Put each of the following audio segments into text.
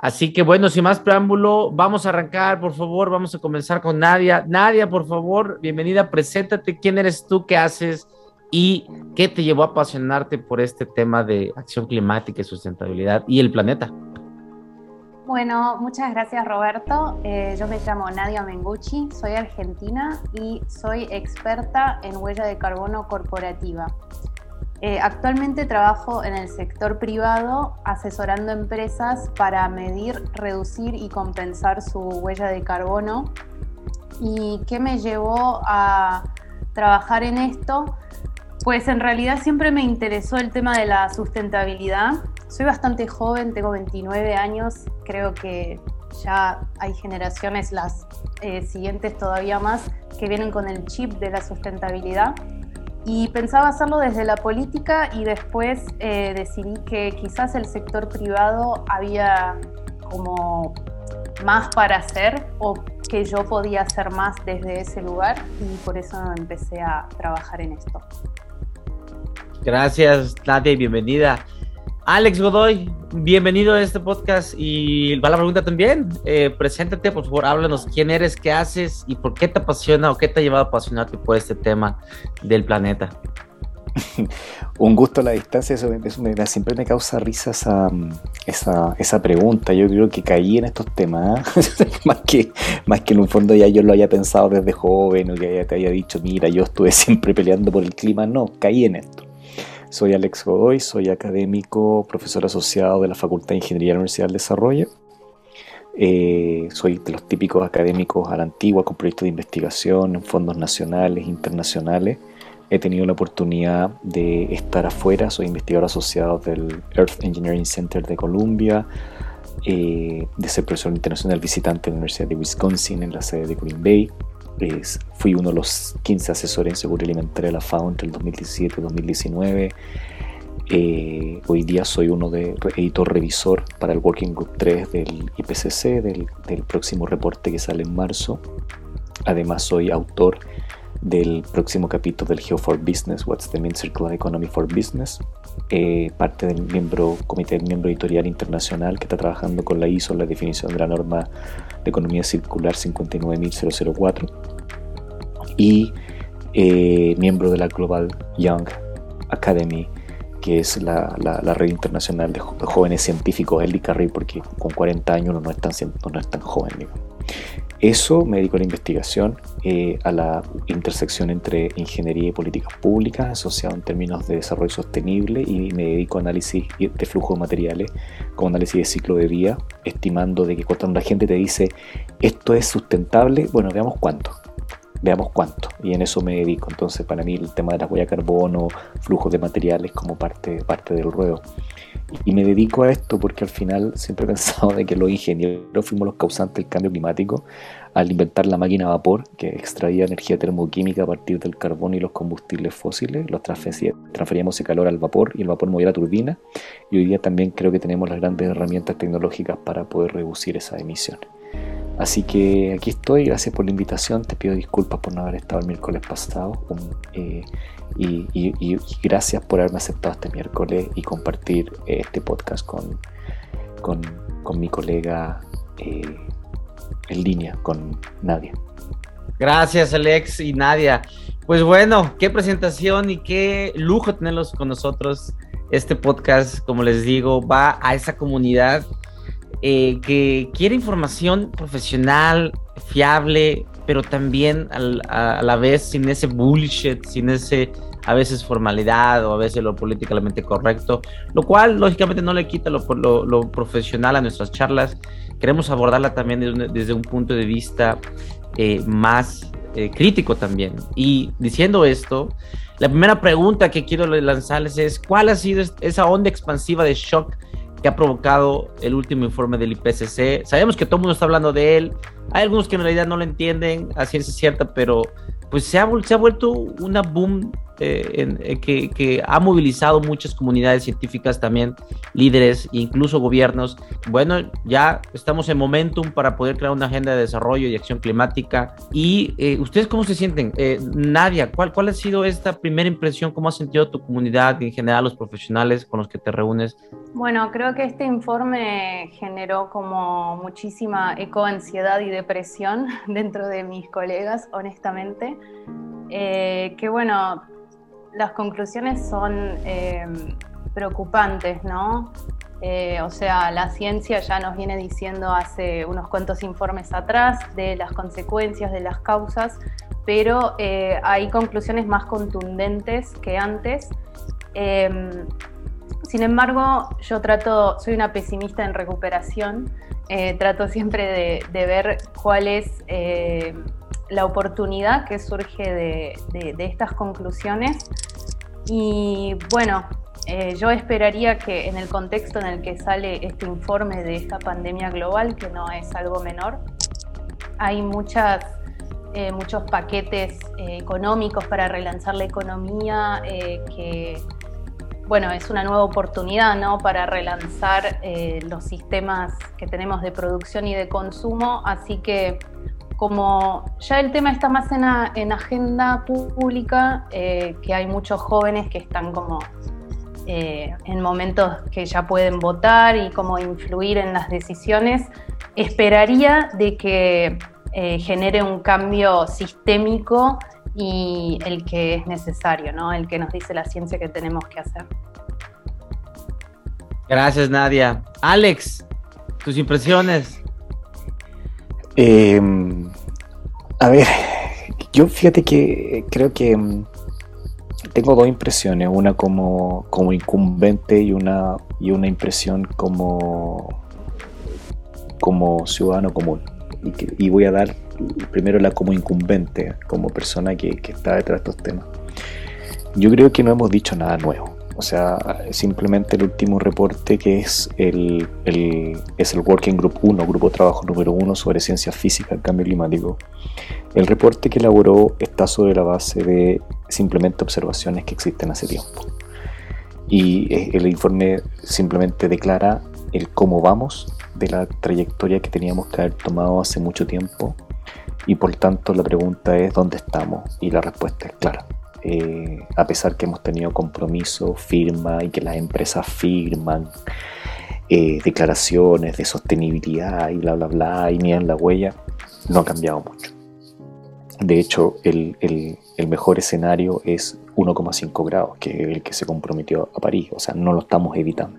Así que bueno, sin más preámbulo, vamos a arrancar, por favor, vamos a comenzar con Nadia. Nadia, por favor, bienvenida, preséntate, quién eres tú, qué haces y qué te llevó a apasionarte por este tema de acción climática y sustentabilidad y el planeta. Bueno, muchas gracias Roberto. Eh, yo me llamo Nadia Mengucci, soy argentina y soy experta en huella de carbono corporativa. Eh, actualmente trabajo en el sector privado asesorando empresas para medir, reducir y compensar su huella de carbono. ¿Y qué me llevó a trabajar en esto? Pues en realidad siempre me interesó el tema de la sustentabilidad. Soy bastante joven, tengo 29 años, creo que ya hay generaciones, las eh, siguientes todavía más, que vienen con el chip de la sustentabilidad y pensaba hacerlo desde la política y después eh, decidí que quizás el sector privado había como más para hacer o que yo podía hacer más desde ese lugar y por eso empecé a trabajar en esto. Gracias Nadia bienvenida. Alex Godoy, bienvenido a este podcast y va la pregunta también. Eh, preséntate, por favor, háblanos quién eres, qué haces y por qué te apasiona o qué te ha llevado a apasionarte por este tema del planeta. Un gusto a la distancia, eso, siempre me causa risa esa, esa, pregunta. Yo creo que caí en estos temas, ¿eh? más, que, más que en un fondo ya yo lo haya pensado desde joven o que te haya dicho, mira, yo estuve siempre peleando por el clima. No, caí en esto. Soy Alex Godoy, soy académico, profesor asociado de la Facultad de Ingeniería de la Universidad del Desarrollo. Eh, soy de los típicos académicos a la antigua con proyectos de investigación en fondos nacionales, internacionales. He tenido la oportunidad de estar afuera, soy investigador asociado del Earth Engineering Center de Columbia, eh, de ser profesor internacional visitante en la Universidad de Wisconsin en la sede de Green Bay fui uno de los 15 asesores en seguridad alimentaria de la FAO entre el 2017 y 2019. Eh, hoy día soy uno de editor revisor para el Working Group 3 del IPCC, del, próximo reporte que sale en marzo. Además soy autor del próximo capítulo del Geo for Business, What's the Main Circular Economy for Business, eh, parte del miembro, comité miembro editorial internacional que está trabajando con la ISO en la definición de la norma de economía circular 59004 y eh, miembro de la Global Young Academy que es la, red internacional de, jóvenes científicos, el ICARRI, porque con 40 años uno no es tan, no es tan joven. Eso me dedico a la investigación, eh, a la intersección entre ingeniería y políticas públicas, asociado en términos de desarrollo sostenible, y me dedico a análisis de flujo de materiales, como análisis de ciclo de vida, estimando de que cuando la gente te dice esto es sustentable, bueno, veamos cuánto veamos cuánto. Y en eso me dedico. Entonces, para mí, el tema de la huella de carbono, flujos de materiales, como parte, parte del ruedo. Y me dedico a esto porque al final siempre he pensado de que los ingenieros fuimos los causantes del cambio climático al inventar la máquina a vapor que extraía energía termoquímica a partir del carbón y los combustibles fósiles, los transferíamos el calor al vapor y el vapor movía la turbina. Y hoy día también creo que tenemos las grandes herramientas tecnológicas para poder reducir esas emisiones. Así que aquí estoy, gracias por la invitación, te pido disculpas por no haber estado el miércoles pasado eh, y, gracias por haberme aceptado este miércoles y compartir eh, este podcast con, con, mi colega eh, en línea, con Nadia. Gracias Alex y Nadia. Pues bueno, qué presentación y qué lujo tenerlos con nosotros. Este podcast, como les digo, va a esa comunidad eh, que quiere información profesional, fiable, pero también a, la vez sin ese bullshit, sin ese a veces formalidad o a veces lo políticamente correcto, lo cual lógicamente no le quita lo, profesional a nuestras charlas. Queremos abordarla también desde un, punto de vista eh, más eh, crítico también. Y diciendo esto, la primera pregunta que quiero lanzarles es, ¿cuál ha sido esa onda expansiva de shock que ha provocado el último informe del IPCC. Sabemos que todo el mundo está hablando de él. Hay algunos que en realidad no lo entienden a ciencia cierta, pero pues se ha, se ha vuelto una boom eh, que, que, ha movilizado muchas comunidades científicas también, líderes incluso gobiernos. Bueno, ya estamos en momentum para poder crear una agenda de desarrollo y acción climática. ¿Y ustedes cómo se sienten? Nadia, ¿cuál, ¿cuál ha sido esta primera impresión? ¿Cómo ha sentido tu comunidad y en general los profesionales con los que te reúnes? Bueno, creo que este informe generó como muchísima ecoansiedad y depresión dentro de mis colegas, honestamente. Eh, que bueno, las conclusiones son em, preocupantes, ¿no? Eh, o sea, la ciencia ya nos viene diciendo hace unos cuantos informes atrás de las consecuencias, de las causas, pero eh, hay conclusiones más contundentes que antes. Em, sin embargo, yo trato, soy una pesimista en recuperación, eh, trato siempre de, ver cuál es eh, la oportunidad que surge de, estas conclusiones. Y bueno, eh, yo esperaría que en el contexto en el que sale este informe de esta pandemia global, que no es algo menor, hay muchas, muchos paquetes económicos para relanzar la economía que bueno, es una nueva oportunidad ¿no? para relanzar eh, los sistemas que tenemos de producción y de consumo, así que como ya el tema está más en, agenda pública, eh, que hay muchos jóvenes que están como eh, en momentos que ya pueden votar y como influir en las decisiones, esperaría de que genere un cambio sistémico y el que es necesario, ¿no? El que nos dice la ciencia que tenemos que hacer. Gracias, Nadia. Alex, tus impresiones. Em, a ver, yo fíjate que creo que em, tengo dos impresiones, una como, como incumbente y una, y una impresión como, como ciudadano común. Y voy a dar primero la como incumbente, como persona que, está detrás de estos temas. Yo creo que no hemos dicho nada nuevo. O sea, simplemente el último reporte que es el, es el Working Group 1, Grupo de Trabajo número 1 sobre ciencias físicas, cambio climático. El reporte que elaboró está sobre la base de simplemente observaciones que existen hace tiempo. Y eh, el informe simplemente declara el cómo vamos de la trayectoria que teníamos que haber tomado hace mucho tiempo y por tanto la pregunta es ¿dónde estamos? Y la respuesta es clara. Eh, a pesar que hemos tenido compromiso, firma y que las empresas firman eh, declaraciones de sostenibilidad y bla, bla, bla, y miran la huella, no ha cambiado mucho. De hecho, el, mejor escenario es 1,5 grados, que es el que se comprometió a París, o sea, no lo estamos evitando.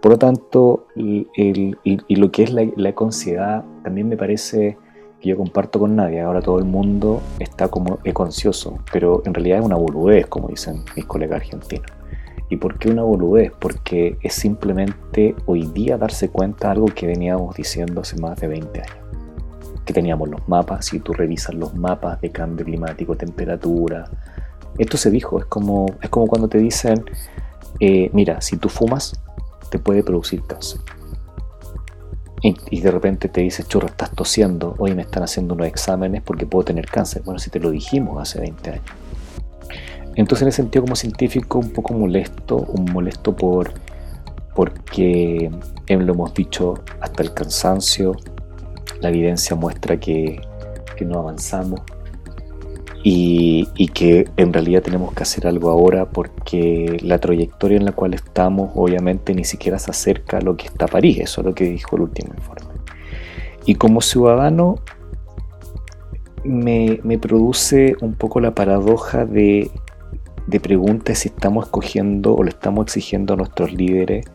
Por lo tanto, y, lo que es la, la también me parece que yo comparto con nadie. Ahora todo el mundo está como econcioso, pero en realidad es una boludez, como dicen mis colegas argentinos. ¿Y por qué una boludez? Porque es simplemente hoy día darse cuenta de algo que veníamos diciendo hace más de 20 años. Que teníamos los mapas, si tú revisas los mapas de cambio climático, temperatura, esto se dijo, es como, es como cuando te dicen, eh, mira, si tú fumas, te puede producir cáncer. Y, de repente te dice, churro, estás tosiendo, hoy me están haciendo unos exámenes porque puedo tener cáncer. Bueno, si te lo dijimos hace 20 años. Entonces en ese sentido como científico un poco molesto, un molesto por porque lo hemos dicho hasta el cansancio, la evidencia muestra que, que no avanzamos, y, que en realidad tenemos que hacer algo ahora porque la trayectoria en la cual estamos obviamente ni siquiera se acerca a lo que está París, eso es lo que dijo el último informe. Y como ciudadano me, produce un poco la paradoja de, de preguntas si estamos escogiendo o le estamos exigiendo a nuestros líderes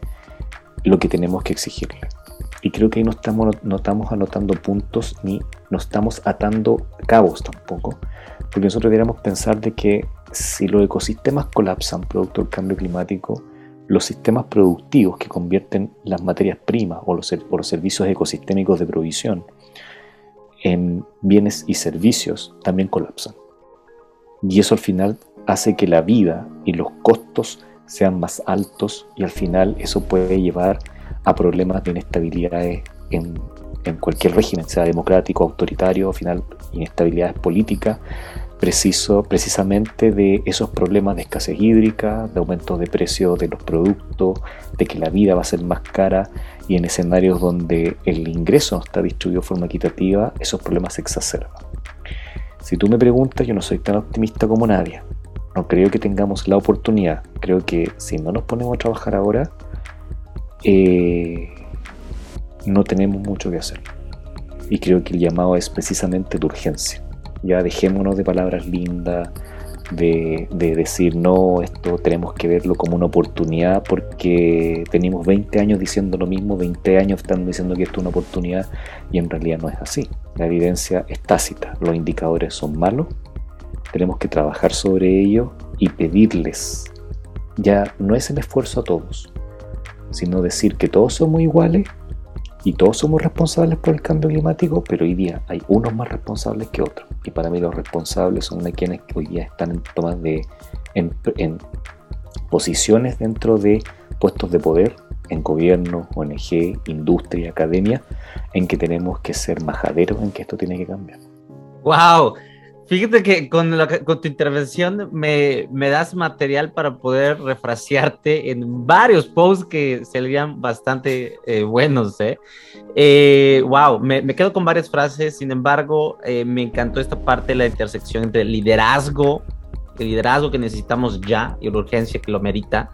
lo que tenemos que exigirle. Y creo que ahí no estamos, no estamos anotando puntos ni no estamos atando cabos tampoco, porque nosotros deberíamos pensar de que si los ecosistemas colapsan producto del cambio climático, los sistemas productivos que convierten las materias primas o los, los servicios ecosistémicos de provisión en bienes y servicios también colapsan. Y eso al final hace que la vida y los costos sean más altos y al final eso puede llevar a problemas de inestabilidad en, en cualquier régimen, sea democrático, autoritario, al final inestabilidad política, preciso, precisamente de esos problemas de escasez hídrica, de aumento de precios de los productos, de que la vida va a ser más cara y en escenarios donde el ingreso no está distribuido de forma equitativa, esos problemas se exacerban. Si tú me preguntas, yo no soy tan optimista como nadie. No creo que tengamos la oportunidad. Creo que si no nos ponemos a trabajar ahora, eh, no tenemos mucho que hacer. Y creo que el llamado es precisamente de urgencia. Ya dejémonos de palabras lindas, de, decir no, esto tenemos que verlo como una oportunidad porque tenemos 20 años diciendo lo mismo, 20 años están diciendo que esto es una oportunidad y en realidad no es así. La evidencia es tácita, los indicadores son malos, tenemos que trabajar sobre ello y pedirles. Ya no es el esfuerzo a todos, sino decir que todos somos iguales y todos somos responsables por el cambio climático, pero hoy día hay unos más responsables que otros. Y para mí los responsables son quienes hoy día están en tomas de en, posiciones dentro de puestos de poder en gobierno, ONG, industria, academia, en que tenemos que ser majaderos en que esto tiene que cambiar. ¡Wow! Fíjate que con, con tu intervención me, me, das material para poder refrasearte en varios posts que serían bastante eh, buenos. ¿eh? Eh, wow, me, me, quedo con varias frases, sin embargo, eh, me encantó esta parte de la intersección entre liderazgo, el liderazgo que necesitamos ya y la urgencia que lo merita,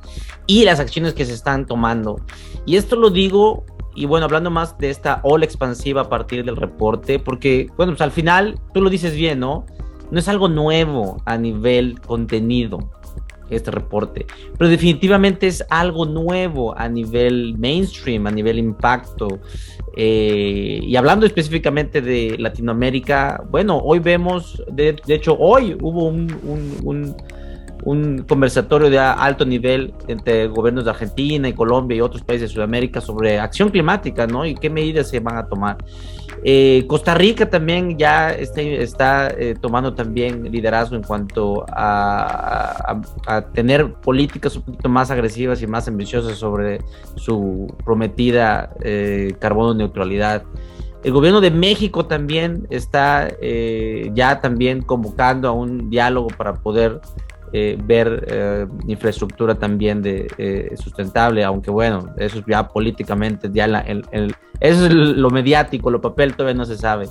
y las acciones que se están tomando. Y esto lo digo y bueno, hablando más de esta ola expansiva a partir del reporte, porque, bueno, pues al final tú lo dices bien, ¿no? No es algo nuevo a nivel contenido este reporte, pero definitivamente es algo nuevo a nivel mainstream, a nivel impacto. Eh, y hablando específicamente de Latinoamérica, bueno, hoy vemos, de, hecho, hoy hubo un conversatorio de alto nivel entre gobiernos de Argentina y Colombia y otros países de Sudamérica sobre acción climática, ¿no? Y qué medidas se van a tomar. Eh, Costa Rica también ya está, está eh, tomando también liderazgo en cuanto a, tener políticas un poquito más agresivas y más ambiciosas sobre su prometida eh, carbono neutralidad. El gobierno de México también está ya también convocando a un diálogo para poder eh, ver eh, infraestructura también de eh, sustentable, aunque bueno, eso es ya políticamente, ya el, eso es lo mediático, lo papel todavía no se sabe.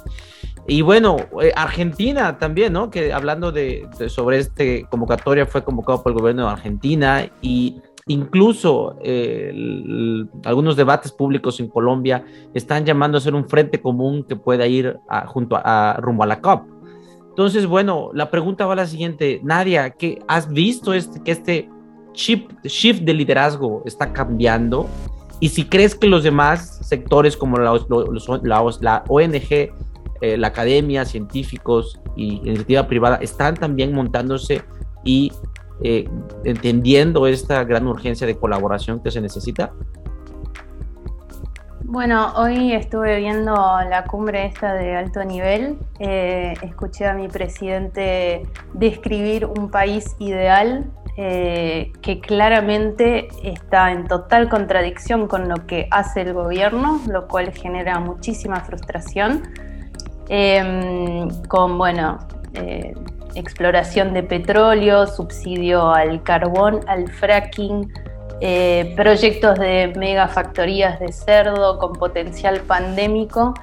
Y bueno, Argentina también, ¿no? Que hablando de, sobre este convocatoria fue convocado por el gobierno de Argentina y incluso algunos debates públicos en Colombia están llamando a ser un frente común que pueda ir junto a, rumbo a la COP. Entonces, bueno, la pregunta va a la siguiente. Nadia, ¿qué, ¿has visto este, que este shift de liderazgo está cambiando? Y si crees que los demás sectores como la, la ONG, eh, la academia, científicos y iniciativa privada están también montándose y eh, entendiendo esta gran urgencia de colaboración que se necesita? Bueno, hoy estuve viendo la cumbre esta de alto nivel. Eh, escuché a mi presidente describir un país ideal eh, que claramente está en total contradicción con lo que hace el gobierno, lo cual genera muchísima frustración. Em, con, bueno, eh, exploración de petróleo, subsidio al carbón, al fracking eh, proyectos de megafactorías de cerdo con potencial pandémico.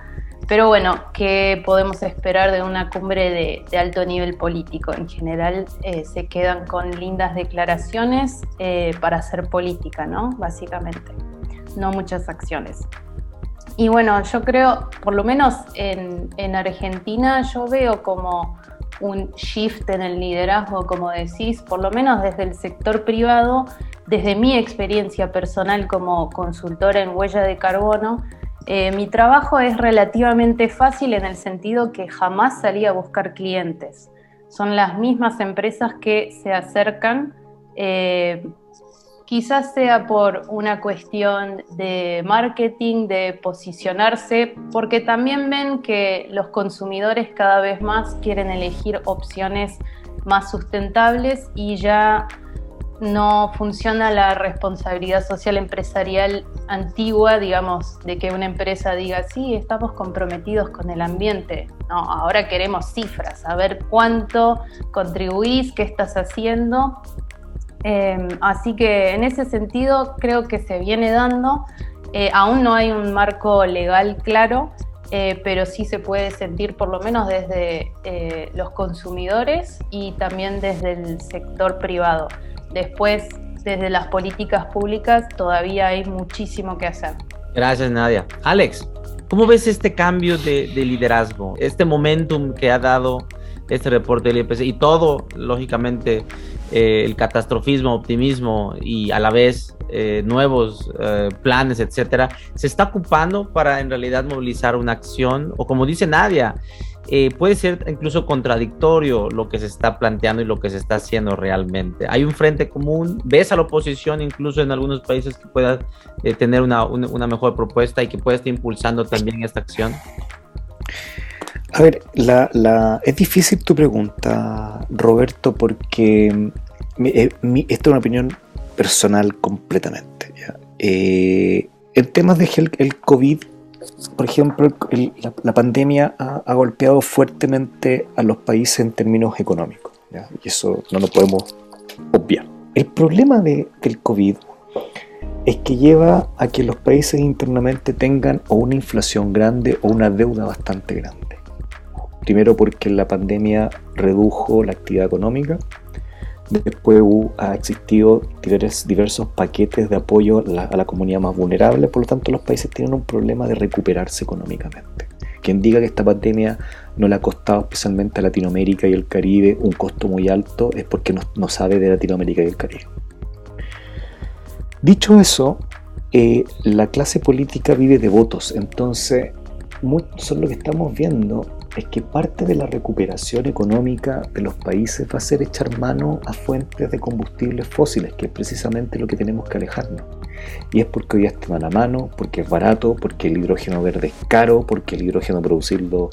Pero bueno, ¿qué podemos esperar de una cumbre de, alto nivel político? En general eh, se quedan con lindas declaraciones eh, para hacer política, ¿no? Básicamente, no muchas acciones. Y bueno, yo creo, por lo menos en, en Argentina, yo veo como un shift en el liderazgo, como decís, por lo menos desde el sector privado, desde mi experiencia personal como consultora en huella de carbono, eh, mi trabajo es relativamente fácil en el sentido que jamás salí a buscar clientes. Son las mismas empresas que se acercan, eh, quizás sea por una cuestión de marketing, de posicionarse, porque también ven que los consumidores cada vez más quieren elegir opciones más sustentables y ya no funciona la responsabilidad social empresarial antigua, digamos, de que una empresa diga, sí, estamos comprometidos con el ambiente. No, ahora queremos cifras, saber cuánto contribuís, qué estás haciendo. Em, así que en ese sentido creo que se viene dando. Eh, aún no hay un marco legal claro, eh, pero sí se puede sentir por lo menos desde eh, los consumidores y también desde el sector privado. Después, desde las políticas públicas, todavía hay muchísimo que hacer. Gracias, Nadia. Alex, ¿cómo ves este cambio de, liderazgo, este momentum que ha dado este reporte del IPC y todo, lógicamente, eh, el catastrofismo, optimismo y a la vez eh, nuevos eh, planes, etcétera, se está ocupando para en realidad movilizar una acción o como dice Nadia, eh, puede ser incluso contradictorio lo que se está planteando y lo que se está haciendo realmente. Hay un frente común, ves a la oposición incluso en algunos países que pueda eh, tener una, mejor propuesta y que pueda estar impulsando también esta acción. A ver, la, es difícil tu pregunta, Roberto, porque eh, esta es una opinión personal completamente. en temas de el COVID, por ejemplo, la, pandemia ha, golpeado fuertemente a los países en términos económicos, y eso no lo podemos obviar. El problema de, del COVID es que lleva a que los países internamente tengan una inflación grande o una deuda bastante grande. Primero porque la pandemia redujo la actividad económica, Después ha existido diversos paquetes de apoyo a la, comunidad más vulnerable, por lo tanto los países tienen un problema de recuperarse económicamente. Quien diga que esta pandemia no le ha costado especialmente a Latinoamérica y el Caribe un costo muy alto es porque no, sabe de Latinoamérica y el Caribe. Dicho eso, eh, la clase política vive de votos, entonces son lo que estamos viendo es que parte de la recuperación económica de los países va a ser echar mano a fuentes de combustibles fósiles, que es precisamente lo que tenemos que alejarnos. Y es porque hoy están a mano, porque es barato, porque el hidrógeno verde es caro, porque el hidrógeno producirlo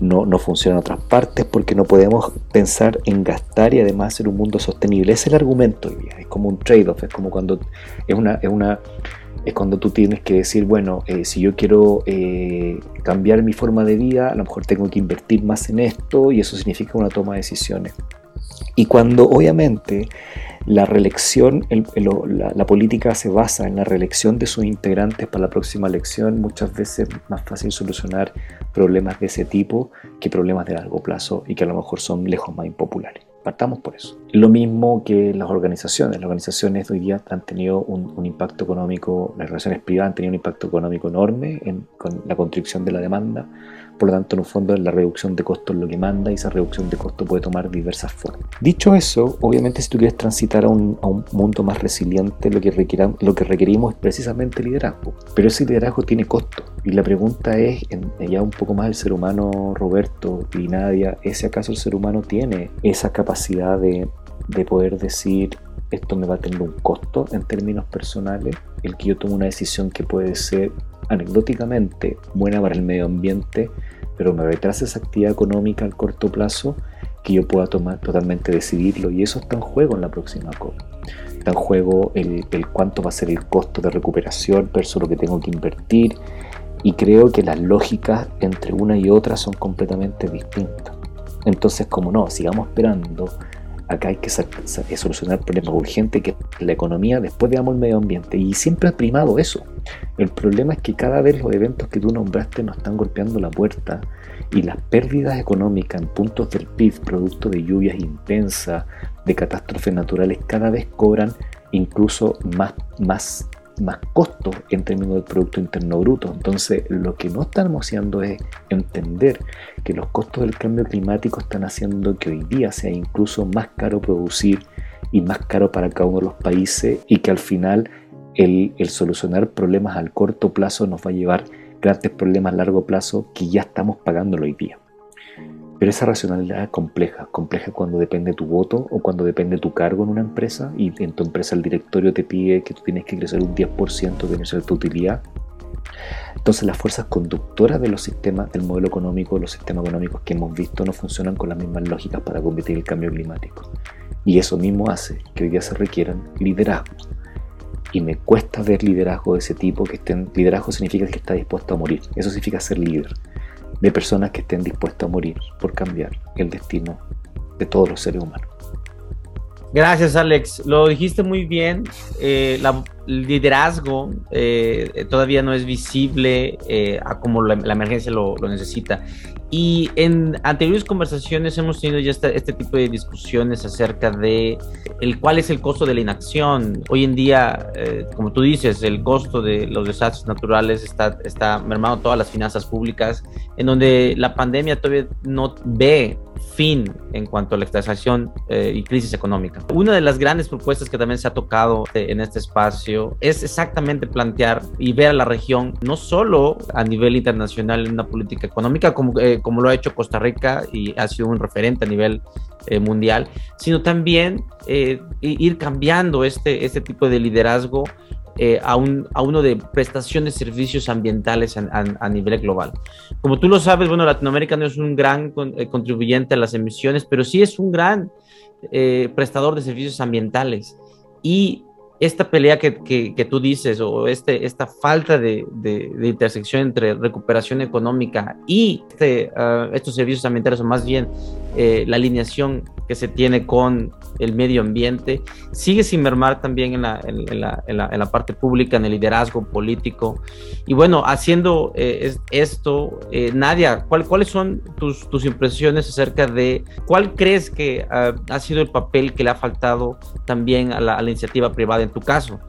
no, no, funciona en otras partes, porque no podemos pensar en gastar y además hacer un mundo sostenible. Es el argumento es como un trade-off, es como cuando es una es cuando tú tienes que decir, bueno, eh, si yo quiero eh, cambiar mi forma de vida, a lo mejor tengo que invertir más en esto y eso significa una toma de decisiones. Y cuando obviamente la reelección, la, política se basa en la reelección de sus integrantes para la próxima elección, muchas veces es más fácil solucionar problemas de ese tipo que problemas de largo plazo y que a lo mejor son lejos más impopulares. Partamos por eso. Lo mismo que las organizaciones. Las organizaciones hoy día han tenido un, impacto económico, las relaciones privadas han tenido un impacto económico enorme en, con la contribución de la demanda por lo tanto, en un fondo, la reducción de costos es lo que manda y esa reducción de costos puede tomar diversas formas. Dicho eso, obviamente, si tú quieres transitar a un, mundo más resiliente, lo que, lo que requerimos es precisamente liderazgo. Pero ese liderazgo tiene costo. Y la pregunta es, ya un poco más el ser humano, Roberto y Nadia, ¿ese acaso el ser humano tiene esa capacidad de, de poder decir esto me va a tener un costo en términos personales, el que yo tome una decisión que puede ser anecdóticamente buena para el medio ambiente, pero me retrasa esa actividad económica al corto plazo que yo pueda tomar totalmente decidirlo y eso está en juego en la próxima COP. Está en juego el, cuánto va a ser el costo de recuperación versus lo que tengo que invertir y creo que las lógicas entre una y otra son completamente distintas. Entonces, como no, sigamos esperando acá hay que solucionar problemas urgentes que la economía, después veamos el medio ambiente. Y siempre ha primado eso. El problema es que cada vez los eventos que tú nombraste nos están golpeando la puerta y las pérdidas económicas en puntos del PIB, producto de lluvias intensas, de catástrofes naturales, cada vez cobran incluso más, más más costos en términos del Producto Interno Bruto. Entonces, lo que no estamos haciendo es entender que los costos del cambio climático están haciendo que hoy día sea incluso más caro producir y más caro para cada uno de los países y que al final el, solucionar problemas al corto plazo nos va a llevar grandes problemas a largo plazo que ya estamos pagando hoy día. Pero esa racionalidad compleja, compleja cuando depende tu voto o cuando depende tu cargo en una empresa y en tu empresa el directorio te pide que tú tienes que crecer un 10% de ser tu utilidad. Entonces las fuerzas conductoras de los sistemas, del modelo económico, los sistemas económicos que hemos visto no funcionan con las mismas lógicas para combatir el cambio climático. Y eso mismo hace que hoy día se requieran liderazgos. Y me cuesta ver liderazgo de ese tipo que estén. Liderazgo significa que está dispuesto a morir. Eso significa ser líder. De personas que estén dispuestas a morir por cambiar el destino de todos los seres humanos. Gracias, Alex. Lo dijiste muy bien. Eh, el liderazgo eh, todavía no es visible eh, a como la, emergencia lo, necesita. Y en anteriores conversaciones hemos tenido ya este, tipo de discusiones acerca de el cuál es el costo de la inacción. Hoy en día, como tú dices, el costo de los desastres naturales está, está mermando todas las finanzas públicas, en donde la pandemia todavía no ve fin en cuanto a la extracción eh, y crisis económica. Una de las grandes propuestas que también se ha tocado en este espacio es exactamente plantear y ver a la región no solo a nivel internacional en una política económica como, eh, como lo ha hecho Costa Rica y ha sido un referente a nivel eh, mundial, sino también ir cambiando este, este tipo de liderazgo eh, a, un, a, uno de prestación de servicios ambientales a, nivel global. Como tú lo sabes, bueno, Latinoamérica no es un gran eh, contribuyente a las emisiones, pero sí es un gran eh, prestador de servicios ambientales. Y esta pelea que, tú dices o este, esta falta de, de, intersección entre recuperación económica y este, ah, estos servicios ambientales, o más bien la alineación que se tiene con el medio ambiente, sigue sin mermar también en la, en, la, en la, parte pública, en el liderazgo político. Y bueno, haciendo eh, esto, eh, Nadia, ¿cuáles son tus, tus, impresiones acerca de cuál crees que ah, ha sido el papel que le ha faltado también a la, a la iniciativa privada en tu caso?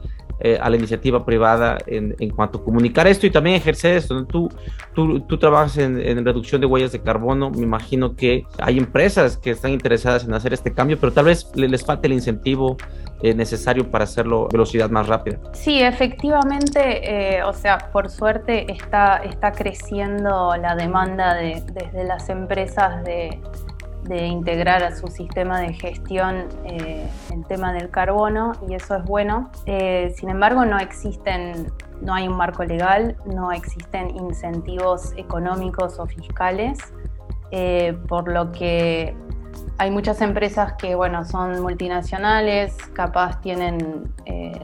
Eh, a la iniciativa privada en, en, cuanto a comunicar esto y también ejercer esto. Tú, tú, tú trabajas en, en, reducción de huellas de carbono, me imagino que hay empresas que están interesadas en hacer este cambio, pero tal vez les falte el incentivo eh, necesario para hacerlo a velocidad más rápida. Sí, efectivamente, eh, o sea, por suerte está, está creciendo la demanda de, desde las empresas de de integrar a su sistema de gestión eh, el tema del carbono y eso es bueno. Eh, sin embargo, no existen, no hay un marco legal, no existen incentivos económicos o fiscales, eh, por lo que hay muchas empresas que, bueno, son multinacionales, capaz tienen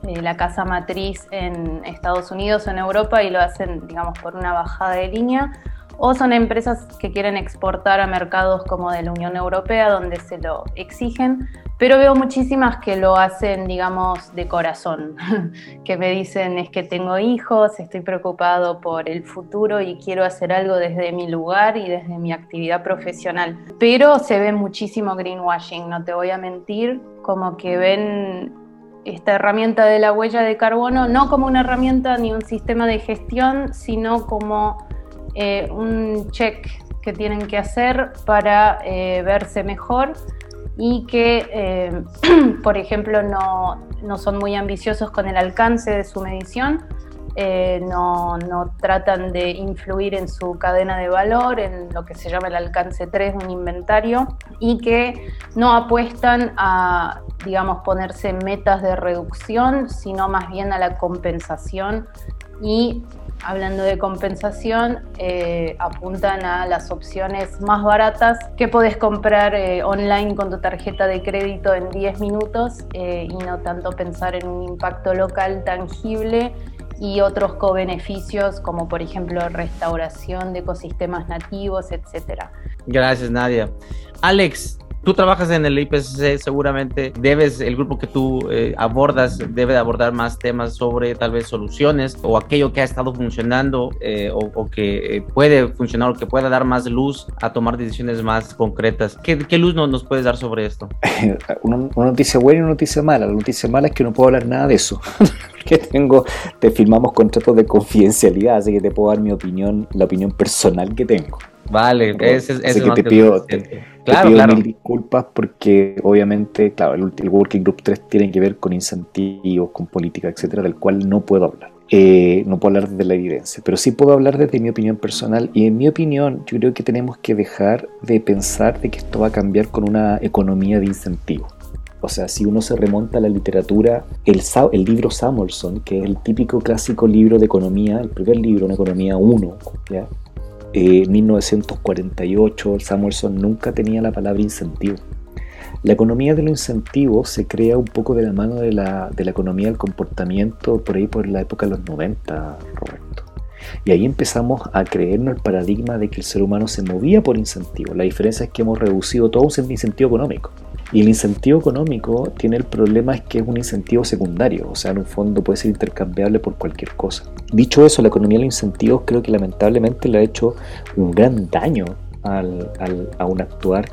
la casa matriz en Estados Unidos o en Europa y lo hacen, digamos, por una bajada de línea o son empresas que quieren exportar a mercados como de la Unión Europea, donde se lo exigen, pero veo muchísimas que lo hacen, digamos, de corazón, que me dicen es que tengo hijos, estoy preocupado por el futuro y quiero hacer algo desde mi lugar y desde mi actividad profesional. Pero se ve muchísimo greenwashing, no te voy a mentir, como que ven esta herramienta de la huella de carbono no como una herramienta ni un sistema de gestión, sino como eh, un check que tienen que hacer para eh, verse mejor y que, eh, por ejemplo, no, no, son muy ambiciosos con el alcance de su medición, no, no, tratan de influir en su cadena de valor, en lo que se llama el alcance 3 de un inventario, y que no apuestan a, digamos, ponerse metas de reducción, sino más bien a la compensación y hablando de compensación, eh, apuntan a las opciones más baratas que podés comprar eh, online con tu tarjeta de crédito en 10 minutos eh, y no tanto pensar en un impacto local tangible y otros co-beneficios como por ejemplo restauración de ecosistemas nativos, etc. Gracias Nadia. Alex, tú trabajas en el IPCC, seguramente debes, el grupo que tú eh, abordas debe abordar más temas sobre tal vez soluciones o aquello que ha estado funcionando eh, o, que eh, puede funcionar o que pueda dar más luz a tomar decisiones más concretas. ¿Qué, luz nos puedes dar sobre esto? una, noticia buena y una noticia mala. La noticia mala es que no puedo hablar nada de eso. que tengo, te firmamos contratos de confidencialidad, así que te puedo dar mi opinión, la opinión personal que tengo. Vale, ese, es que te pido, pido mil disculpas porque obviamente, claro, el, Working Group 3 tiene que ver con incentivos, con política, etcétera, del cual no puedo hablar. Eh, no puedo hablar desde la evidencia, pero sí puedo hablar desde mi opinión personal y en mi opinión yo creo que tenemos que dejar de pensar de que esto va a cambiar con una economía de incentivos. O sea, si uno se remonta a la literatura, el, el libro Samuelson, que es el típico clásico libro de economía, el primer libro, una economía 1, ¿ya? 1948 eh, Samuelson nunca tenía la palabra incentivo. La economía de los incentivos se crea un poco de la mano de la, de la economía del comportamiento por ahí por la época de los 90, Roberto. Y ahí empezamos a creernos el paradigma de que el ser humano se movía por incentivos. La diferencia es que hemos reducido todo un incentivo económico. Y el incentivo económico tiene el problema es que es un incentivo secundario, o sea, en un fondo puede ser intercambiable por cualquier cosa. Dicho eso, la economía de los incentivos creo que lamentablemente le ha hecho un gran daño al, al, a un actuar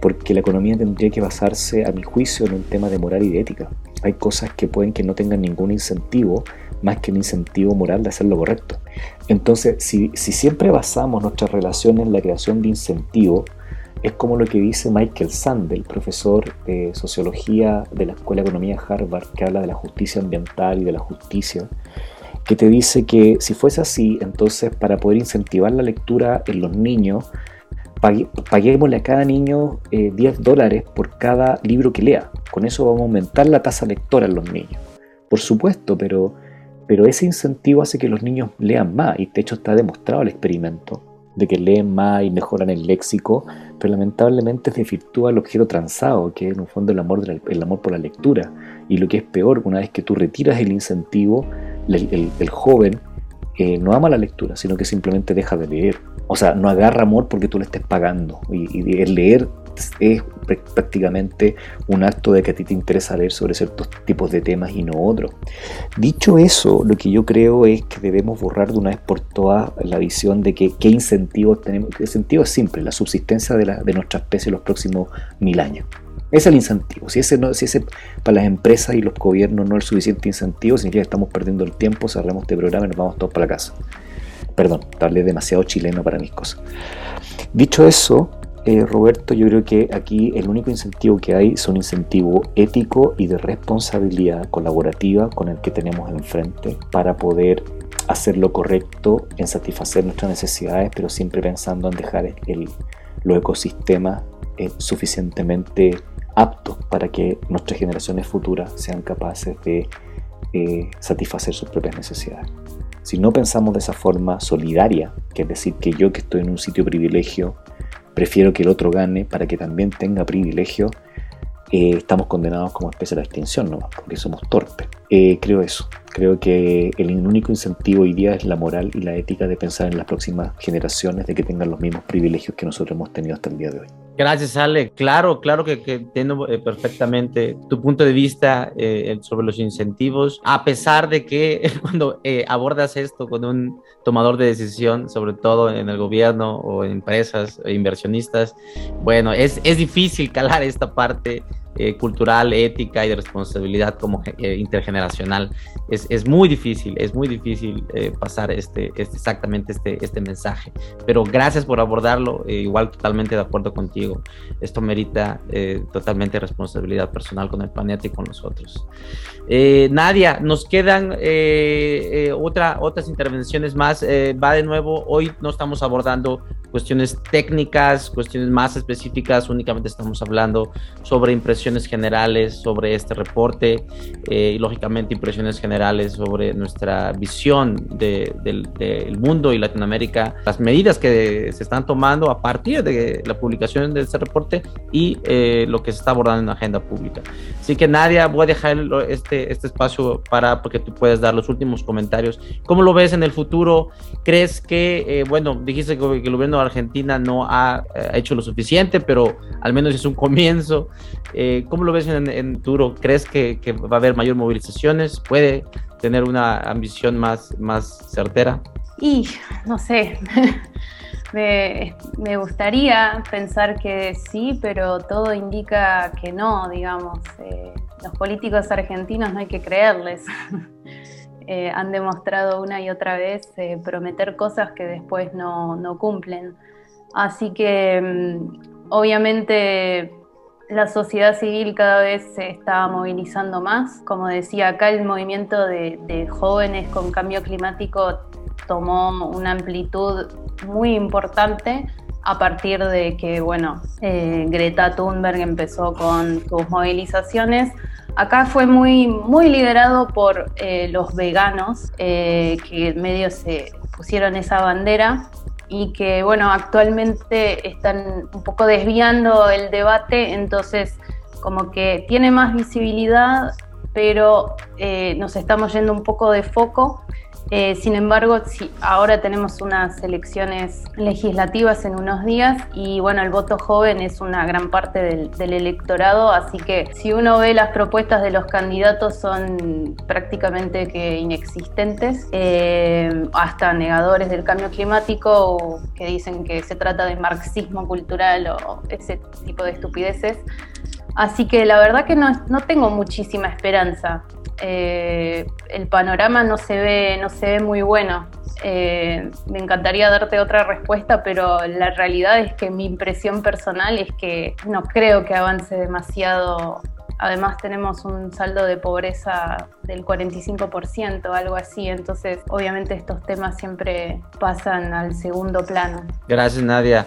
porque la economía tendría que basarse, a mi juicio, en un tema de moral y de ética. Hay cosas que pueden que no tengan ningún incentivo, más que un incentivo moral de hacer lo correcto. Entonces, si, si siempre basamos nuestras relaciones en la creación de incentivos, es como lo que dice Michael Sandel, profesor de sociología de la Escuela de Economía Harvard, que habla de la justicia ambiental y de la justicia, que te dice que si fuese así, entonces para poder incentivar la lectura en los niños, paguémosle a cada niño 10 eh, dólares por cada libro que lea. Con eso vamos a aumentar la tasa lectora en los niños. Por supuesto, pero, pero ese incentivo hace que los niños lean más y de hecho está demostrado el experimento de que leen más y mejoran el léxico, pero lamentablemente desvirtúa el objeto transado, que es en un fondo el amor, el amor por la lectura. Y lo que es peor, una vez que tú retiras el incentivo, el, joven eh, no ama la lectura, sino que simplemente deja de leer. O sea, no agarra amor porque tú le estés pagando. Y, y el leer es prácticamente un acto de que a ti te interesa leer sobre ciertos tipos de temas y no otros. Dicho eso, lo que yo creo es que debemos borrar de una vez por todas la visión de que qué incentivos tenemos. El incentivo es simple, la subsistencia de, la, de nuestra especie en los próximos mil años. Es el incentivo. Si ese, no, si ese para las empresas y los gobiernos no es el suficiente incentivo, significa que estamos perdiendo el tiempo, cerramos este programa y nos vamos todos para la casa. Perdón, darle demasiado chileno para mis cosas. Dicho eso, eh, Roberto, yo creo que aquí el único incentivo que hay es un incentivo ético y de responsabilidad colaborativa con el que tenemos enfrente para poder hacer lo correcto en satisfacer nuestras necesidades, pero siempre pensando en dejar el, los ecosistemas eh, suficientemente aptos para que nuestras generaciones futuras sean capaces de eh, satisfacer sus propias necesidades. Si no pensamos de esa forma solidaria, que es decir, que yo que estoy en un sitio privilegio, prefiero que el otro gane para que también tenga privilegio, eh, estamos condenados como especie a la extinción, ¿no? porque somos torpes. Eh, creo eso. Creo que el único incentivo hoy día es la moral y la ética de pensar en las próximas generaciones de que tengan los mismos privilegios que nosotros hemos tenido hasta el día de hoy. Gracias, Ale. Claro, claro que, que entiendo eh, perfectamente tu punto de vista eh, sobre los incentivos, a pesar de que cuando eh, abordas esto con un tomador de decisión, sobre todo en el gobierno o en empresas e inversionistas, bueno, es, es difícil calar esta parte eh, cultural, ética y de responsabilidad como eh, intergeneracional. Es, es, muy difícil, es muy difícil eh, pasar este, este, exactamente este, este mensaje. Pero gracias por abordarlo, igual totalmente de acuerdo contigo. Esto merita totalmente responsabilidad personal con el planeta y con nosotros. Nadia, nos quedan otra, otras intervenciones más. va de nuevo, hoy no estamos abordando cuestiones técnicas, cuestiones más específicas, únicamente estamos hablando sobre impresiones generales sobre este reporte eh, y lógicamente impresiones generales sobre nuestra visión del mundo y Latinoamérica, las medidas que se están tomando a partir de la publicación de este reporte y eh, lo que se está abordando en la agenda pública. Así que Nadia, voy a dejar este, este espacio para porque tú puedes dar los últimos comentarios. ¿Cómo lo ves en el futuro? ¿Crees que, eh, bueno, dijiste que el gobierno Argentina no ha eh, hecho lo suficiente, pero al menos es un comienzo. Eh, ¿Cómo lo ves en, en Duro? ¿Crees que, va a haber mayor movilizaciones? ¿Puede tener una ambición más, más certera? Y no sé, me, gustaría pensar que sí, pero todo indica que no, digamos. Eh, los políticos argentinos no hay que creerles. Eh, han demostrado una y otra vez eh, prometer cosas que después no, cumplen. Así que mm, obviamente la sociedad civil cada vez se está movilizando más. Como decía acá, el movimiento de, jóvenes con cambio climático tomó una amplitud muy importante a partir de que, bueno, eh, Greta Thunberg empezó con sus movilizaciones Acá fue muy, muy liderado por eh, los veganos, eh, que medio se pusieron esa bandera y que, bueno, actualmente están un poco desviando el debate, entonces como que tiene más visibilidad, pero eh, nos estamos yendo un poco de foco eh, sin embargo, ahora tenemos unas elecciones legislativas en unos días y bueno, el voto joven es una gran parte del, electorado, así que si uno ve las propuestas de los candidatos son prácticamente que inexistentes, eh, hasta negadores del cambio climático que dicen que se trata de marxismo cultural o ese tipo de estupideces. Así que la verdad que no, no tengo muchísima esperanza. Eh, el panorama no se ve, no se ve muy bueno. Eh, me encantaría darte otra respuesta, pero la realidad es que mi impresión personal es que no creo que avance demasiado. Además tenemos un saldo de pobreza del 45%, algo así, entonces obviamente estos temas siempre pasan al segundo plano. Gracias Nadia.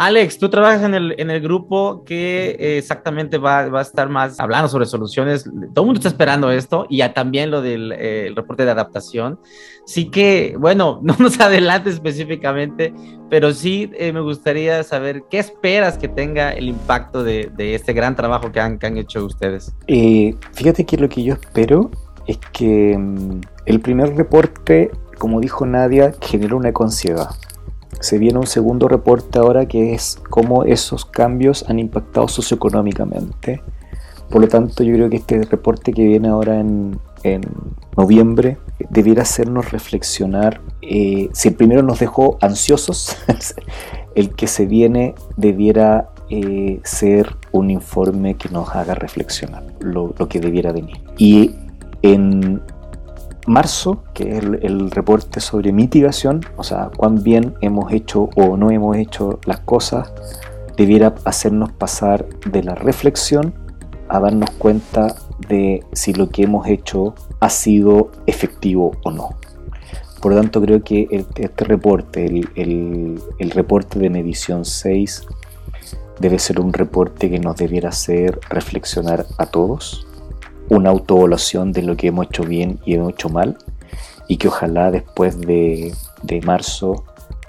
Alex, tú trabajas en el, en el grupo que eh, exactamente va, va, a estar más hablando sobre soluciones. Todo el mundo está esperando esto y ya también lo del eh, reporte de adaptación. Sí que, bueno, no nos adelante específicamente, pero sí eh, me gustaría saber qué esperas que tenga el impacto de, de este gran trabajo que han, que han hecho ustedes. fíjate que lo que yo espero es que mm, el primer reporte, como dijo Nadia, generó una ansiedad se viene un segundo reporte ahora que es cómo esos cambios han impactado socioeconómicamente. Por lo tanto, yo creo que este reporte que viene ahora en, noviembre debiera hacernos reflexionar. Eh, si el primero nos dejó ansiosos, el que se viene debiera eh, ser un informe que nos haga reflexionar lo, lo que debiera venir. Y en marzo, que es el, reporte sobre mitigación, o sea, cuán bien hemos hecho o no hemos hecho las cosas, debiera hacernos pasar de la reflexión a darnos cuenta de si lo que hemos hecho ha sido efectivo o no. Por lo tanto, creo que este reporte, el, el reporte de medición 6, debe ser un reporte que nos debiera hacer reflexionar a todos una autoevaluación de lo que hemos hecho bien y hemos hecho mal y que ojalá después de, marzo,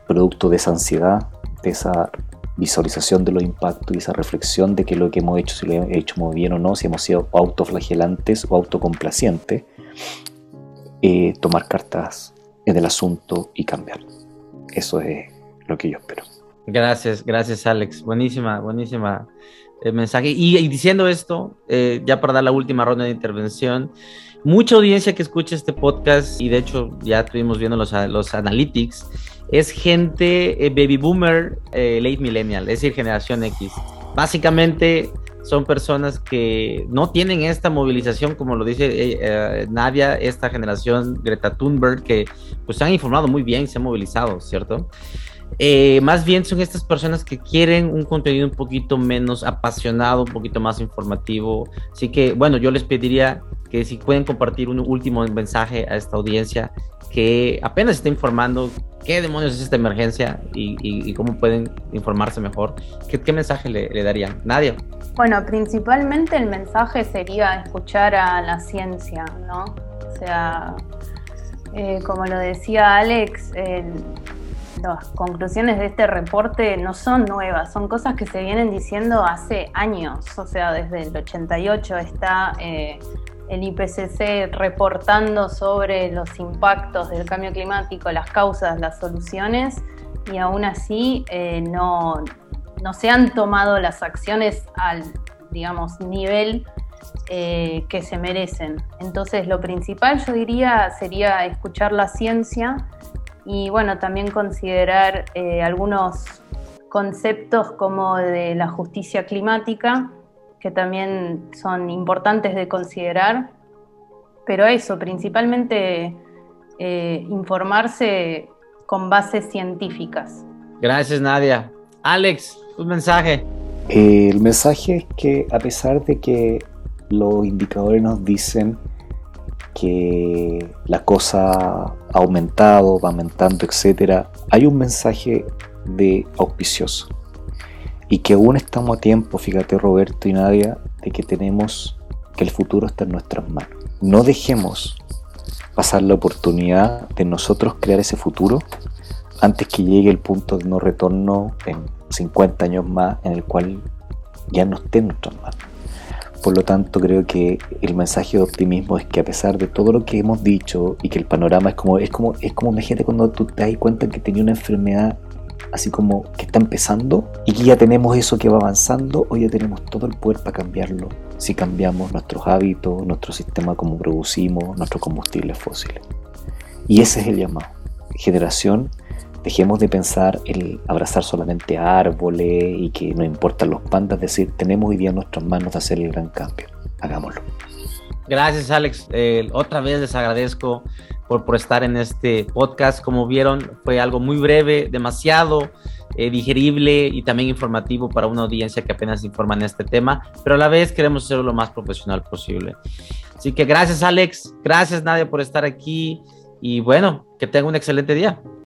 producto de esa ansiedad, de esa visualización de los impactos y esa reflexión de que lo que hemos hecho, si lo hemos hecho muy bien o no, si hemos sido autoflagelantes o autocomplacientes, eh, tomar cartas en el asunto y cambiar. Eso es lo que yo espero. Gracias, gracias Alex. Buenísima, buenísima el mensaje. Y, diciendo esto, eh, ya para dar la última ronda de intervención, mucha audiencia que escucha este podcast, y de hecho ya estuvimos viendo los, los analytics, es gente eh, baby boomer, eh, late millennial, es decir, generación X. Básicamente son personas que no tienen esta movilización, como lo dice Nadia, esta generación Greta Thunberg, que pues se han informado muy bien, se han movilizado, ¿cierto? Eh, más bien son estas personas que quieren un contenido un poquito menos apasionado, un poquito más informativo. Así que, bueno, yo les pediría que si pueden compartir un último mensaje a esta audiencia que apenas está informando qué demonios es esta emergencia y, cómo pueden informarse mejor, ¿qué, mensaje le, darían? Nadia. Bueno, principalmente el mensaje sería escuchar a la ciencia, ¿no? O sea, eh, como lo decía Alex, el las conclusiones de este reporte no son nuevas, son cosas que se vienen diciendo hace años, o sea, desde el 88 está eh, el IPCC reportando sobre los impactos del cambio climático, las causas, las soluciones, y aún así eh, no, no, se han tomado las acciones al, digamos, nivel eh, que se merecen. Entonces, lo principal yo diría sería escuchar la ciencia y bueno, también considerar eh, algunos conceptos como de la justicia climática, que también son importantes de considerar, pero eso, principalmente eh, informarse con bases científicas. Gracias, Nadia. Alex, un mensaje. el mensaje es que a pesar de que los indicadores nos dicen que la cosa ha aumentado, va aumentando, etc., hay un mensaje de auspicioso. Y que aún estamos a tiempo, fíjate Roberto y Nadia, de que tenemos que el futuro está en nuestras manos. No dejemos pasar la oportunidad de nosotros crear ese futuro antes que llegue el punto de no retorno en 50 años más en el cual ya no esté en nuestras manos. Por lo tanto, creo que el mensaje de optimismo es que a pesar de todo lo que hemos dicho y que el panorama es como, es como, es como imagínate cuando tú te das cuenta que tenía una enfermedad así como que está empezando y que ya tenemos eso que va avanzando, hoy ya tenemos todo el poder para cambiarlo si cambiamos nuestros hábitos, nuestro sistema como producimos, nuestros combustibles fósiles. Y ese es el llamado. Generación, dejemos de pensar el abrazar solamente árboles y que no importan los pandas, decir, tenemos hoy día en nuestras manos de hacer el gran cambio. Hagámoslo. Gracias, Alex. Eh, otra vez les agradezco por, por, estar en este podcast. Como vieron, fue algo muy breve, demasiado eh, digerible y también informativo para una audiencia que apenas informa en este tema, pero a la vez queremos ser lo más profesional posible. Así que gracias, Alex. Gracias, Nadia, por estar aquí. Y bueno, que tenga un excelente día.